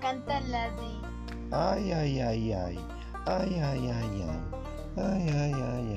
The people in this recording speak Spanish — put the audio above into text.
Canta la de. Ay, ay, ay. Ay, ay, ay, ay. Ay, ay, ay, ay.